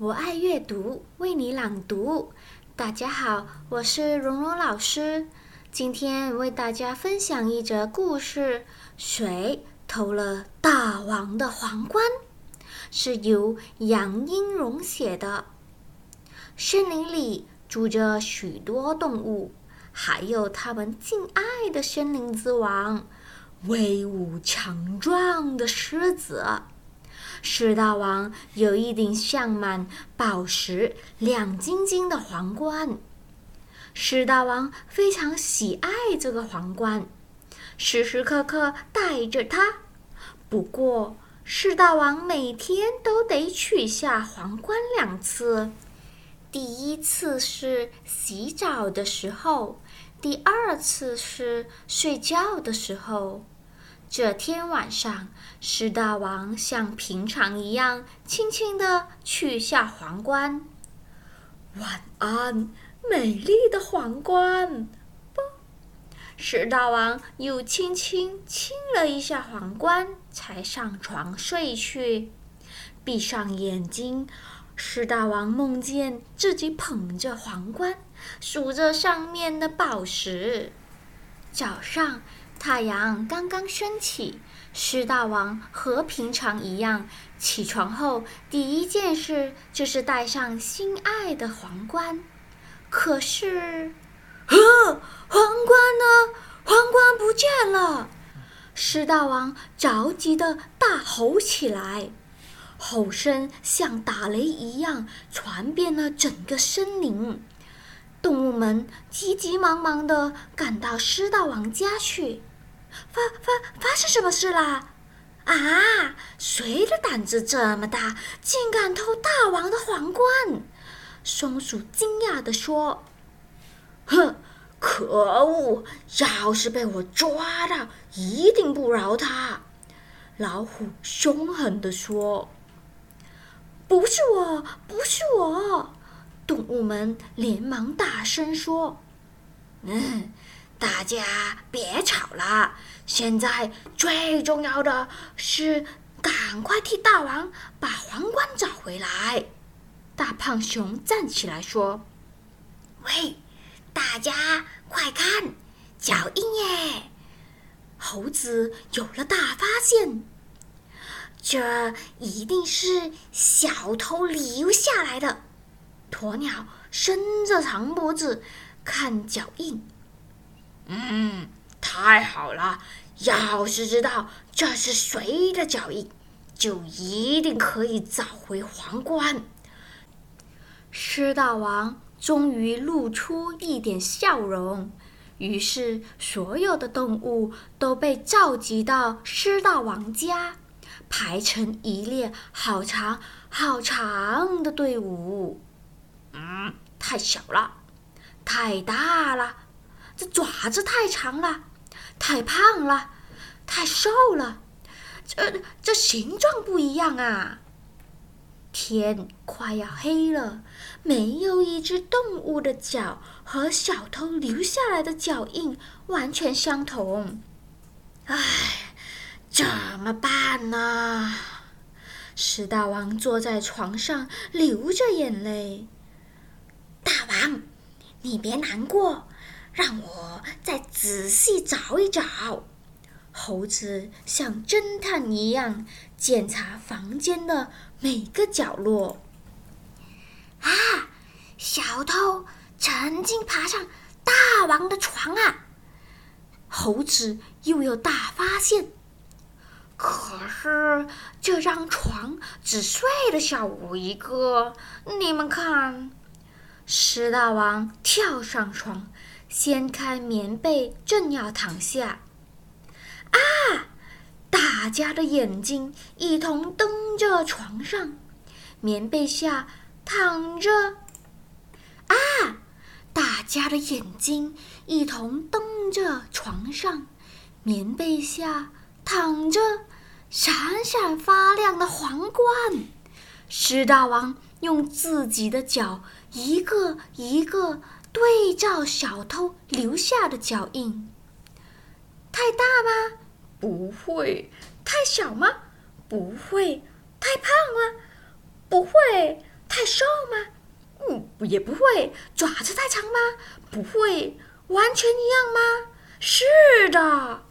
我爱阅读，为你朗读。大家好，我是蓉蓉老师。今天为大家分享一则故事：谁偷了大王的皇冠？是由杨英荣写的。森林里住着许多动物，还有他们敬爱的森林之王——威武强壮的狮子。狮大王有一顶镶满宝石、亮晶晶的皇冠。狮大王非常喜爱这个皇冠，时时刻刻戴着它。不过，狮大王每天都得取下皇冠两次。第一次是洗澡的时候，第二次是睡觉的时候。这天晚上，狮大王像平常一样，轻轻地取下皇冠。晚安，美丽的皇冠。不，狮大王又轻轻亲了一下皇冠，才上床睡去。闭上眼睛，狮大王梦见自己捧着皇冠，数着上面的宝石。早上。太阳刚刚升起，狮大王和平常一样，起床后第一件事就是戴上心爱的皇冠。可是，呵，皇冠呢？皇冠不见了！狮大王着急的大吼起来，吼声像打雷一样传遍了整个森林。动物们急急忙忙的赶到狮大王家去。发发发生什么事啦？啊！谁的胆子这么大，竟敢偷大王的皇冠？松鼠惊讶地说：“哼，可恶！要是被我抓到，一定不饶他。”老虎凶狠地说：“不是我，不是我！”动物们连忙大声说：“嗯。”大家别吵了，现在最重要的是赶快替大王把皇冠找回来。大胖熊站起来说：“喂，大家快看，脚印耶！”猴子有了大发现，这一定是小偷留下来的。鸵鸟伸着长脖子看脚印。嗯，太好了！要是知道这是谁的脚印，就一定可以找回皇冠。狮大王终于露出一点笑容，于是所有的动物都被召集到狮大王家，排成一列好长好长的队伍。嗯，太小了，太大了。这爪子太长了，太胖了，太瘦了，这这形状不一样啊！天快要黑了，没有一只动物的脚和小偷留下来的脚印完全相同。唉，怎么办呢？石大王坐在床上流着眼泪。大王，你别难过。让我再仔细找一找。猴子像侦探一样检查房间的每个角落。啊，小偷曾经爬上大王的床啊！猴子又有大发现。可是这张床只睡了小五一个，你们看。狮大王跳上床。掀开棉被，正要躺下，啊！大家的眼睛一同瞪着床上，棉被下躺着。啊！大家的眼睛一同瞪着床上，棉被下躺着闪闪发亮的皇冠。狮大王用自己的脚一个一个。对照小偷留下的脚印，太大吗？不会。太小吗？不会。太胖吗？不会。太瘦吗？嗯，也不会。爪子太长吗？不会。完全一样吗？是的。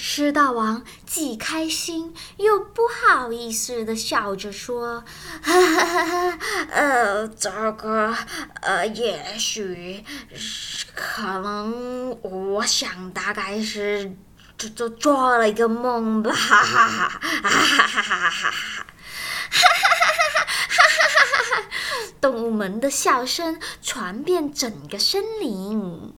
狮大王既开心又不好意思的笑着说：“ 呃，这个，呃，也许，可能，我想大概是，做做做了一个梦吧。”哈哈哈哈哈哈哈哈哈哈哈哈哈哈！动物们的笑声传遍整个森林。